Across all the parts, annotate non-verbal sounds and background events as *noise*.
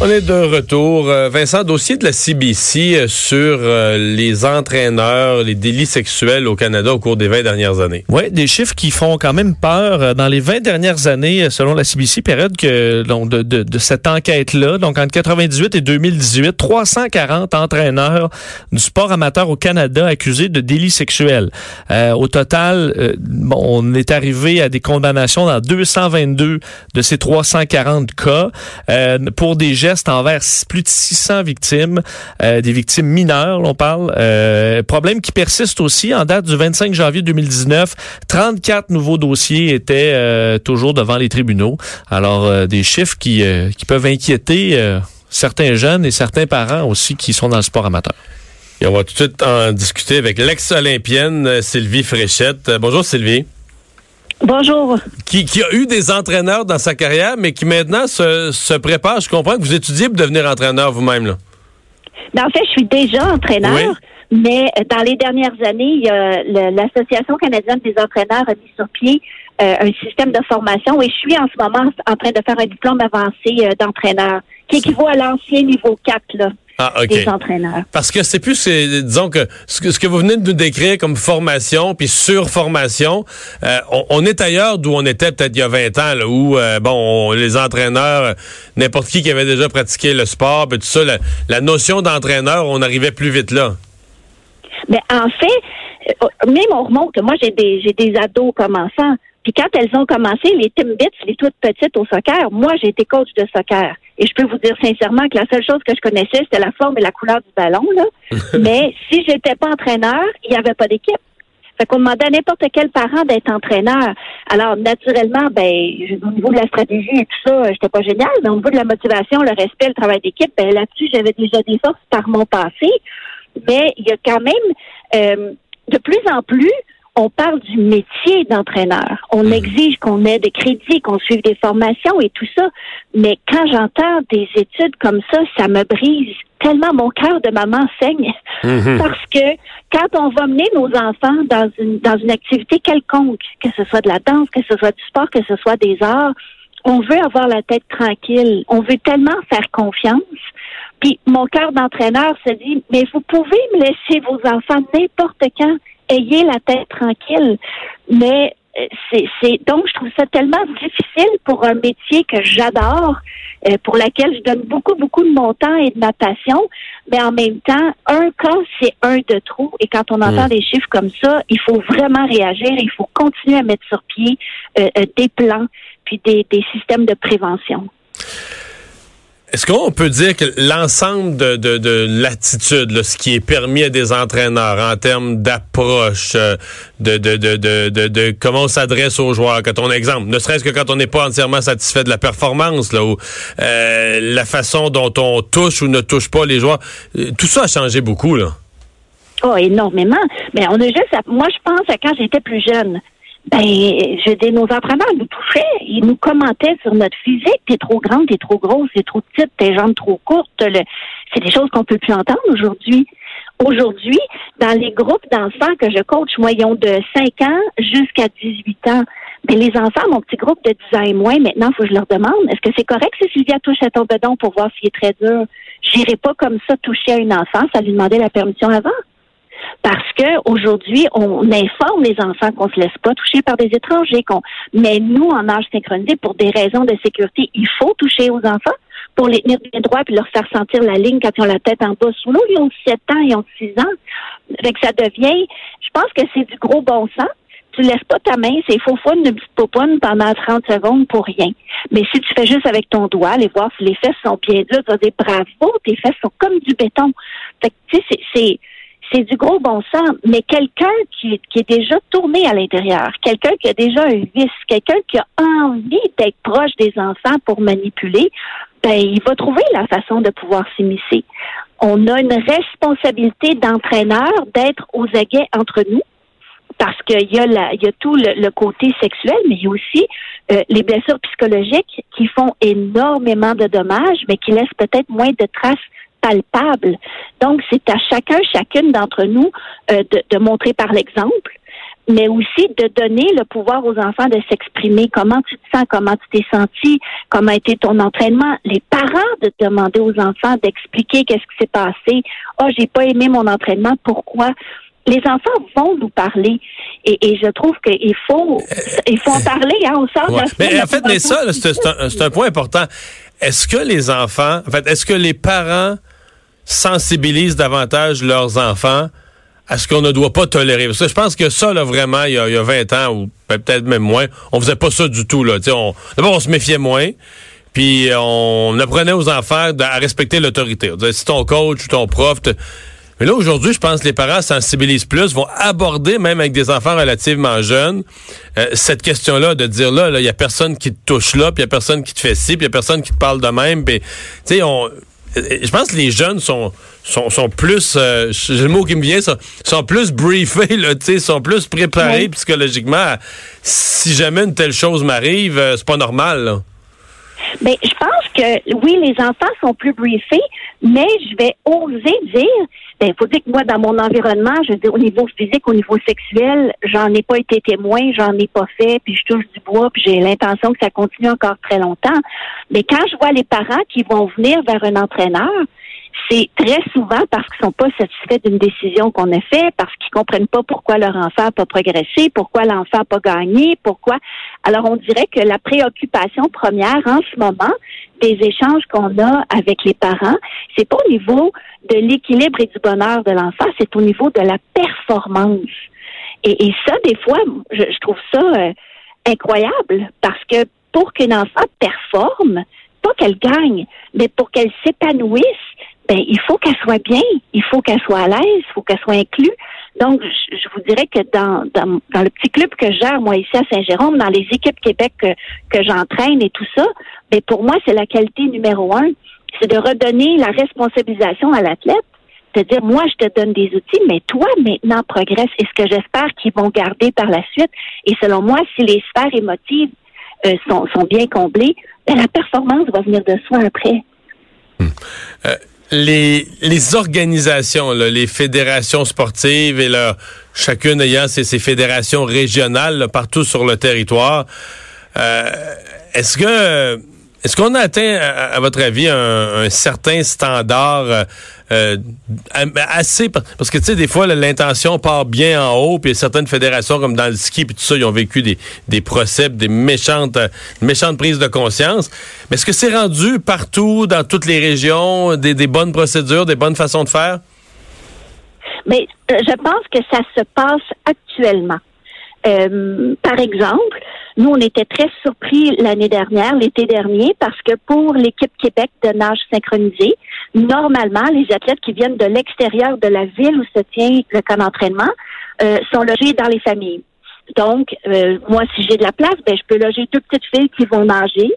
On est de retour. Euh, Vincent, dossier de la CBC euh, sur euh, les entraîneurs, les délits sexuels au Canada au cours des 20 dernières années. Oui, des chiffres qui font quand même peur. Dans les 20 dernières années, selon la CBC, période que, donc, de, de, de cette enquête-là, donc entre 98 et 2018, 340 entraîneurs du sport amateur au Canada accusés de délits sexuels. Euh, au total, bon, on est arrivé à des condamnations dans 222 de ces 340 cas euh, pour des envers plus de 600 victimes, euh, des victimes mineures, on parle. Euh, problème qui persiste aussi en date du 25 janvier 2019. 34 nouveaux dossiers étaient euh, toujours devant les tribunaux. Alors, des chiffres qui, qui peuvent inquiéter certains jeunes et certains parents aussi qui sont dans le sport amateur. Et on va tout de suite en discuter avec l'ex-olympienne Sylvie Fréchette. bonjour Sylvie. Bonjour. Qui, qui, a eu des entraîneurs dans sa carrière, mais qui maintenant se, se prépare. Je comprends que vous étudiez pour devenir entraîneur vous-même. Là. Ben, en fait, je suis déjà entraîneur. Oui. Mais dans les dernières années, l'Association canadienne des entraîneurs a mis sur pied euh, un système de formation et je suis en ce moment en train de faire un diplôme avancé euh, d'entraîneur qui équivaut à l'ancien niveau 4 là. Ah, okay. des entraîneurs. Parce que c'est plus, disons que ce, que ce, que vous venez de nous décrire comme formation puis surformation, euh, on, on, est ailleurs d'où on était peut-être il y a 20 ans, là, où euh, bon, on, les entraîneurs, n'importe qui qui avait déjà pratiqué le sport, puis tout ça, la, la notion d'entraîneur, on arrivait plus vite là. Mais en fait, même on remonte. Moi, j'ai des j'ai des ados comme enfants. Puis quand elles ont commencé, les Timbits, les toutes petites au soccer, moi, j'ai été coach de soccer. Et je peux vous dire sincèrement que la seule chose que je connaissais, c'était la forme et la couleur du ballon. Là. *laughs* Mais si j'étais pas entraîneur, il n'y avait pas d'équipe. Fait qu'on demandait à n'importe quel parent d'être entraîneur. Alors, naturellement, ben, au niveau de la stratégie et tout ça, j'étais pas génial, mais au niveau de la motivation, le respect, le travail d'équipe, ben, là-dessus, j'avais déjà des forces par mon passé. Mais il y a quand même, euh, de plus en plus, on parle du métier d'entraîneur. On exige qu'on ait des crédits, qu'on suive des formations et tout ça. Mais quand j'entends des études comme ça, ça me brise tellement mon cœur de maman saigne. Mhm. Parce que quand on va mener nos enfants dans une, dans une activité quelconque, que ce soit de la danse, que ce soit du sport, que ce soit des arts, on veut avoir la tête tranquille. On veut tellement faire confiance. Puis mon cœur d'entraîneur se dit, mais vous pouvez me laisser vos enfants n'importe quand ayez la tête tranquille. Mais c'est donc je trouve ça tellement difficile pour un métier que j'adore, euh, pour laquelle je donne beaucoup beaucoup de mon temps et de ma passion, mais en même temps un cas c'est un de trop et quand on entend Mm. des chiffres comme ça, il faut vraiment réagir, il faut continuer à mettre sur pied euh, euh, des plans puis des, des systèmes de prévention. Est-ce qu'on peut dire que l'ensemble de, de, de l'attitude, ce qui est permis à des entraîneurs en termes d'approche, euh, de, de, de, de, de, de comment on s'adresse aux joueurs, quand on exemple, ne serait-ce que quand on n'est pas entièrement satisfait de la performance, là, ou euh, la façon dont on touche ou ne touche pas les joueurs, euh, tout ça a changé beaucoup, là. Oh, énormément. Mais on a juste, à- moi, je pense à quand j'étais plus jeune. Ben, je dis, nos entraîneurs nous touchaient, ils nous commentaient sur notre physique. T'es trop grande, t'es trop grosse, t'es trop petite, tes jambes trop courtes. Le- C'est des choses qu'on peut plus entendre aujourd'hui. Aujourd'hui, dans les groupes d'enfants que je coach, moi, ils ont de 5 ans jusqu'à 18 ans. Mais les enfants, mon petit groupe de 10 ans et moins, maintenant, il faut que je leur demande, est-ce que c'est correct si Sylvia touche à ton bedon pour voir s'il est très dur? J'irai pas comme ça toucher à une enfant, ça lui demander la permission avant. Parce que aujourd'hui, on informe les enfants qu'on se laisse pas toucher par des étrangers. Qu'on, mais nous, en âge synchronisé, pour des raisons de sécurité, il faut toucher aux enfants pour les tenir bien droits puis leur faire sentir la ligne quand ils ont la tête en bas sous l'eau. Ils ont 7 ans, ils ont 6 ans. Fait que ça devient, je pense que c'est du gros bon sens. Tu laisses pas ta main, c'est faux fun une petite poponne pendant 30 secondes pour rien. Mais si tu fais juste avec ton doigt, aller voir si les fesses sont bien dures, tu vas dire bravo, tes fesses sont comme du béton. Fait que, tu sais, c'est, c'est, du gros bon sens, mais quelqu'un qui, est déjà tourné à l'intérieur, quelqu'un qui a déjà un vice, quelqu'un qui a envie d'être proche des enfants pour manipuler, ben, il va trouver la façon de pouvoir s'immiscer. On a une responsabilité d'entraîneur d'être aux aguets entre nous parce qu'il y a la, y a tout le, le côté sexuel, mais il y a aussi euh, les blessures psychologiques qui font énormément de dommages, mais qui laissent peut-être moins de traces palpable. Donc, c'est à chacun, chacune d'entre nous euh, de, de montrer par l'exemple mais aussi de donner le pouvoir aux enfants de s'exprimer. Comment tu te sens, comment tu t'es senti, comment a été ton entraînement? Les parents de demander aux enfants d'expliquer qu'est-ce qui s'est passé. Oh, j'ai pas aimé mon entraînement, pourquoi? Les enfants vont nous parler et, et je trouve qu'il faut il faut en parler hein, au sort Ouais. de la Mais en fait, mais ça, un, c'est un point important. Est-ce que les enfants, en fait, est-ce que les parents sensibilisent davantage leurs enfants à ce qu'on ne doit pas tolérer? Parce que je pense que ça, là, vraiment, il y a, il y a 20 ans, ou peut-être même moins, on faisait pas ça du tout, là. On, d'abord, on se méfiait moins. Puis on apprenait aux enfants à respecter l'autorité. Si ton coach ou ton prof... Mais là, aujourd'hui, je pense que les parents sensibilisent plus, vont aborder, même avec des enfants relativement jeunes, euh, cette question-là de dire, là, là, il y a personne qui te touche là, puis il y a personne qui te fait ci, puis il y a personne qui te parle de même. Puis, tu sais, on... euh, Je pense que les jeunes sont sont, sont plus, euh, j'ai le mot qui me vient, sont, sont plus briefés, là, tu sais, sont plus préparés Oui. psychologiquement. à- si jamais une telle chose m'arrive, euh, c'est pas normal. Là. Ben, je pense que oui, les enfants sont plus briefés, mais je vais oser dire, ben, faut dire que moi, dans mon environnement, je veux dire, au niveau physique, au niveau sexuel, j'en ai pas été témoin, j'en ai pas fait, puis je touche du bois, puis j'ai l'intention que ça continue encore très longtemps. Mais quand je vois les parents qui vont venir vers un entraîneur, c'est très souvent parce qu'ils sont pas satisfaits d'une décision qu'on a faite, parce qu'ils comprennent pas pourquoi leur enfant n'a pas progressé, pourquoi l'enfant n'a pas gagné, pourquoi. Alors, on dirait que la préoccupation première en ce moment des échanges qu'on a avec les parents, c'est pas au niveau de l'équilibre et du bonheur de l'enfant, c'est au niveau de la performance. Et, ça, des fois, je, je trouve ça euh, incroyable parce que pour qu'une enfant performe, pas qu'elle gagne, mais pour qu'elle s'épanouisse, ben, il faut qu'elle soit bien, il faut qu'elle soit à l'aise, il faut qu'elle soit inclue. Donc, je, vous dirais que dans, dans, dans le petit club que je gère, moi, ici à Saint-Jérôme, dans les équipes Québec que, que j'entraîne et tout ça, ben, pour moi, c'est la qualité numéro un. C'est de redonner la responsabilisation à l'athlète. De dire, moi, je te donne des outils, mais toi, maintenant, progresse. Et ce que j'espère qu'ils vont garder par la suite, et selon moi, si les sphères émotives euh, sont, sont bien comblées, ben, la performance va venir de soi après. Les, les organisations, là, les fédérations sportives et là, chacune ayant ses, fédérations régionales là, partout sur le territoire, euh, est-ce que est-ce qu'on a atteint, à, votre avis, un, un certain standard euh, assez parce que tu sais des fois l'intention part bien en haut puis certaines fédérations comme dans le ski puis tout ça ils ont vécu des, des procès des méchantes euh, méchantes prises de conscience mais est-ce que c'est rendu partout dans toutes les régions des, des bonnes procédures des bonnes façons de faire? Mais euh, je pense que ça se passe actuellement. Euh, par exemple, nous, on était très surpris l'année dernière, l'été dernier, parce que pour l'équipe Québec de nage synchronisé, normalement, les athlètes qui viennent de l'extérieur de la ville où se tient le camp d'entraînement euh, sont logés dans les familles. Donc, euh, moi, si j'ai de la place, ben, je peux loger deux petites filles qui vont nager.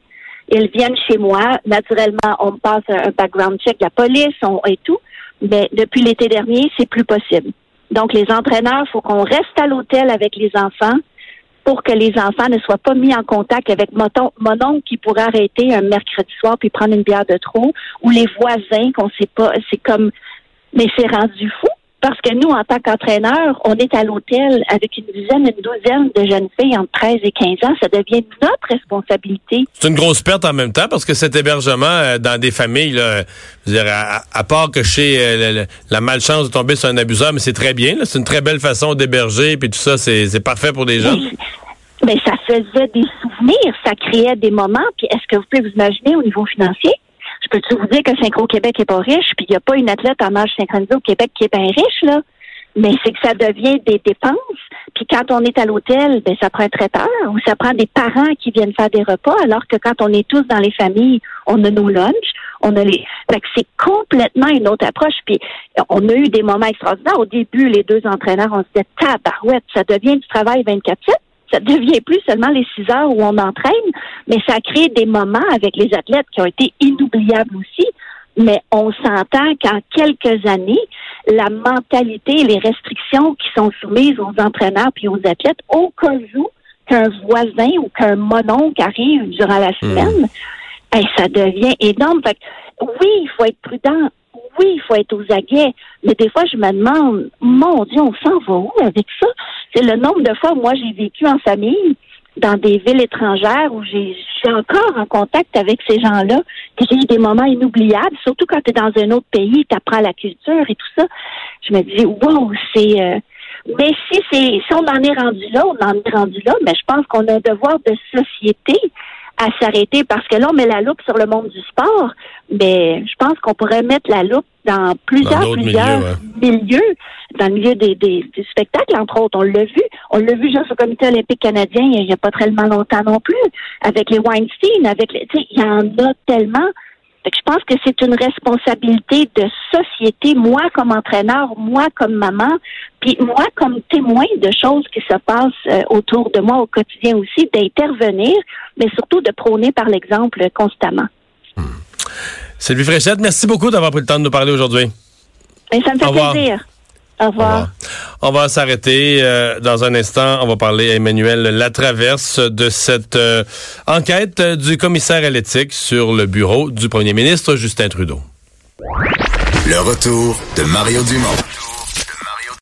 Elles viennent chez moi. Naturellement, on passe un un background check la police on, et tout. Mais depuis l'été dernier, c'est plus possible. Donc, les entraîneurs, faut qu'on reste à l'hôtel avec les enfants pour que les enfants ne soient pas mis en contact avec mon, oncle qui pourrait arrêter un mercredi soir puis prendre une bière de trop, ou les voisins qu'on sait pas. C'est comme, mais c'est rendu fou. Parce que nous, en tant qu'entraîneurs, on est à l'hôtel avec une dizaine, une douzaine de jeunes filles entre 13 et 15 ans. Ça devient notre responsabilité. c'est une grosse perte en même temps parce que cet hébergement euh, dans des familles là, je veux dire, à, à part que chez euh, la, malchance de tomber sur un abuseur mais c'est très bien c'est une très belle façon d'héberger puis tout ça c'est parfait pour des jeunes Mais ça faisait des souvenirs, ça créait des moments. Puis est-ce que vous pouvez vous imaginer au niveau financier? Peux-tu vous dire que Synchro-Québec est pas riche, puis il n'y a pas une athlète en nage synchronisé au Québec qui est bien riche, là? Mais c'est que ça devient des dépenses. Puis quand on est à l'hôtel, ben ça prend un traiteur ou ça prend des parents qui viennent faire des repas, alors que quand on est tous dans les familles, on a nos lunchs, on a les. Fait que c'est complètement une autre approche. Puis on a eu des moments extraordinaires. Au début, les deux entraîneurs, on se disait tabarouette, ça devient du travail 24-7 ça devient plus seulement les six heures où on entraîne, mais ça crée des moments avec les athlètes qui ont été inoubliables aussi. Mais on s'entend qu'en quelques années, la mentalité et les restrictions qui sont soumises aux entraîneurs puis aux athlètes, au cas où qu'un voisin ou qu'un mononcle arrive durant la semaine, hey, ça devient énorme. Fait que, oui, il faut être prudent. Oui, il faut être aux aguets. Mais des fois, je me demande, mon Dieu, on s'en va où avec ça? C'est le nombre de fois, moi, j'ai vécu en famille dans des villes étrangères où j'ai suis encore en contact avec ces gens-là, que j'ai eu des moments inoubliables, surtout quand tu es dans un autre pays, tu apprends la culture et tout ça. Je me dis, wow, c'est... Euh, mais si c'est si on en est rendu là, on en est rendu là, mais je pense qu'on a un devoir de société à s'arrêter parce que là, on met la loupe sur le monde du sport, mais je pense qu'on pourrait mettre la loupe dans plusieurs, plusieurs milieux, dans le milieu des, des, spectacles, entre autres. On l'a vu. On l'a vu juste au Comité olympique canadien il n'y a pas très longtemps non plus, avec les Weinstein, avec les. Il y en a tellement je pense que c'est une responsabilité de société, moi comme entraîneur, moi comme maman, puis moi comme témoin de choses qui se passent euh, autour de moi au quotidien aussi, d'intervenir, mais surtout de prôner par l'exemple constamment. Hmm. Sylvie Fréchette, merci beaucoup d'avoir pris le temps de nous parler aujourd'hui. Ben, ça me fait plaisir. Au revoir. On va s'arrêter euh, dans un instant. On va parler à Emmanuel Latraverse de cette euh, enquête du commissaire à l'éthique sur le bureau du premier ministre Justin Trudeau. Le retour de Mario Dumont.